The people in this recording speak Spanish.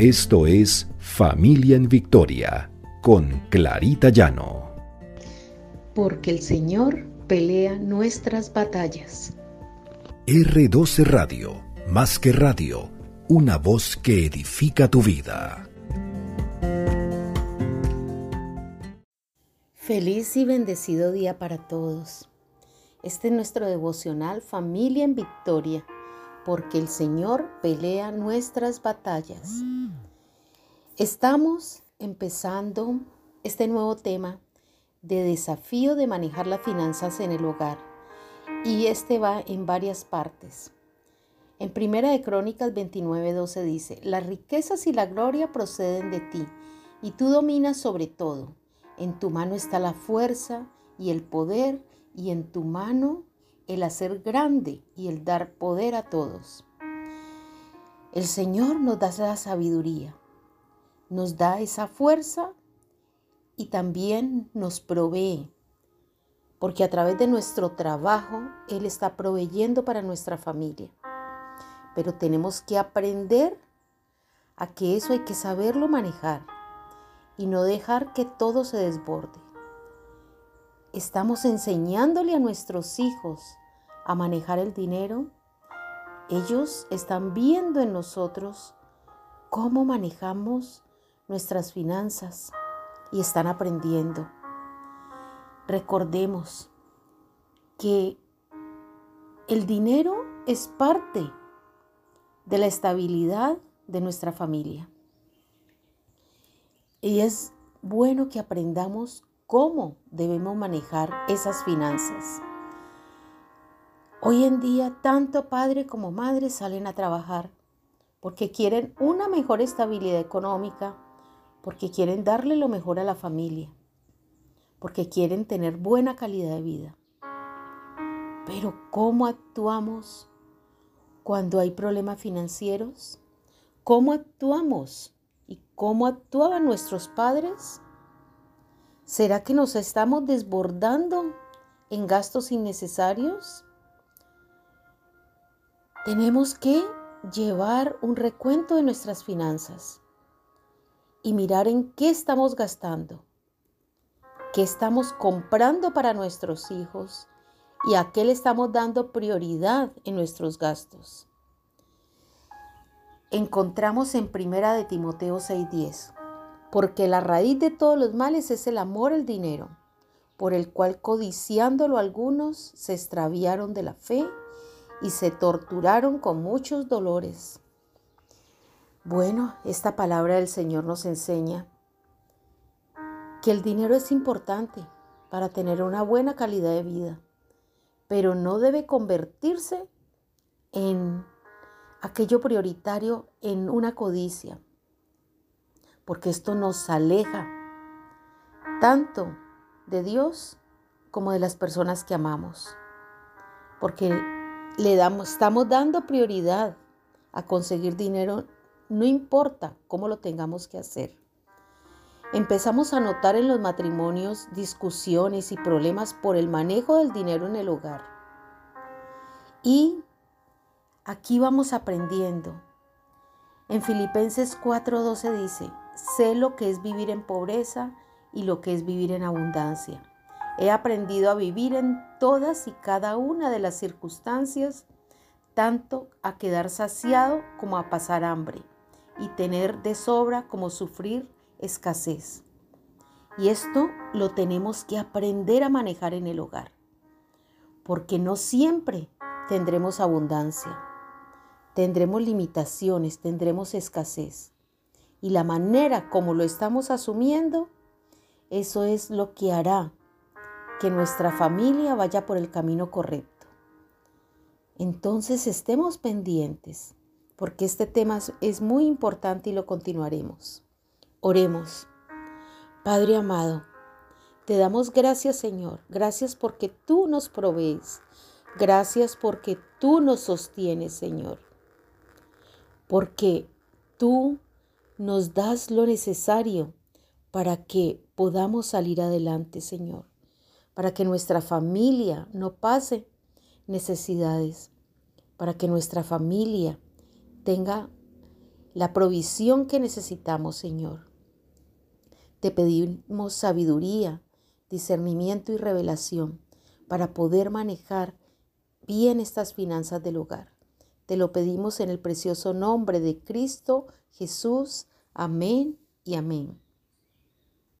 Esto es Familia en Victoria con Clarita Llano. Porque el Señor pelea nuestras batallas. R12 Radio, más que radio, una voz que edifica tu vida. Feliz y bendecido día para todos. Este es nuestro devocional Familia en Victoria, porque el Señor pelea nuestras batallas. Estamos empezando este nuevo tema de desafío de manejar las finanzas en el hogar y este va en varias partes. En Primera de Crónicas 29:12 dice, las riquezas y la gloria proceden de ti y tú dominas sobre todo. En tu mano está la fuerza y el poder y en tu mano el hacer grande y el dar poder a todos. El Señor nos da la sabiduría, nos da esa fuerza y también nos provee, porque a través de nuestro trabajo Él está proveyendo para nuestra familia. Pero tenemos que aprender a que eso hay que saberlo manejar y no dejar que todo se desborde. Estamos enseñándole a nuestros hijos a manejar el dinero. Ellos están viendo en nosotros cómo manejamos nuestras finanzas y están aprendiendo. Recordemos que el dinero es parte de la estabilidad de nuestra familia. Y es bueno que aprendamos cómo debemos manejar esas finanzas. Hoy en día, tanto padre como madre salen a trabajar porque quieren una mejor estabilidad económica, porque quieren darle lo mejor a la familia, porque quieren tener buena calidad de vida. Pero ¿cómo actuamos cuando hay problemas financieros? ¿Cómo actuamos y cómo actuaban nuestros padres? ¿Será que nos estamos desbordando en gastos innecesarios? Tenemos que llevar un recuento de nuestras finanzas y mirar en qué estamos gastando, qué estamos comprando para nuestros hijos y a qué le estamos dando prioridad en nuestros gastos. Encontramos en Primera de Timoteo 6:10, porque la raíz de todos los males es el amor al dinero, por el cual codiciándolo algunos se extraviaron de la fe y se torturaron con muchos dolores. Bueno, esta palabra del Señor nos enseña que el dinero es importante para tener una buena calidad de vida, pero no debe convertirse en aquello prioritario en una codicia, porque esto nos aleja tanto de Dios como de las personas que amamos, porque le damos, estamos dando prioridad a conseguir dinero, no importa cómo lo tengamos que hacer. Empezamos a notar en los matrimonios discusiones y problemas por el manejo del dinero en el hogar. Y aquí vamos aprendiendo. En Filipenses 4:12 dice, sé lo que es vivir en pobreza y lo que es vivir en abundancia. He aprendido a vivir en todas y cada una de las circunstancias, tanto a quedar saciado como a pasar hambre, y tener de sobra como sufrir escasez. Y esto lo tenemos que aprender a manejar en el hogar, porque no siempre tendremos abundancia, tendremos limitaciones, tendremos escasez. Y la manera como lo estamos asumiendo, eso es lo que hará que nuestra familia vaya por el camino correcto. Entonces estemos pendientes, porque este tema es muy importante y lo continuaremos. Oremos. Padre amado, te damos gracias Señor, gracias porque tú nos provees, gracias porque tú nos sostienes Señor, porque tú nos das lo necesario para que podamos salir adelante Señor para que nuestra familia no pase necesidades, para que nuestra familia tenga la provisión que necesitamos, Señor. Te pedimos sabiduría, discernimiento y revelación para poder manejar bien estas finanzas del hogar. Te lo pedimos en el precioso nombre de Cristo Jesús. Amén y amén.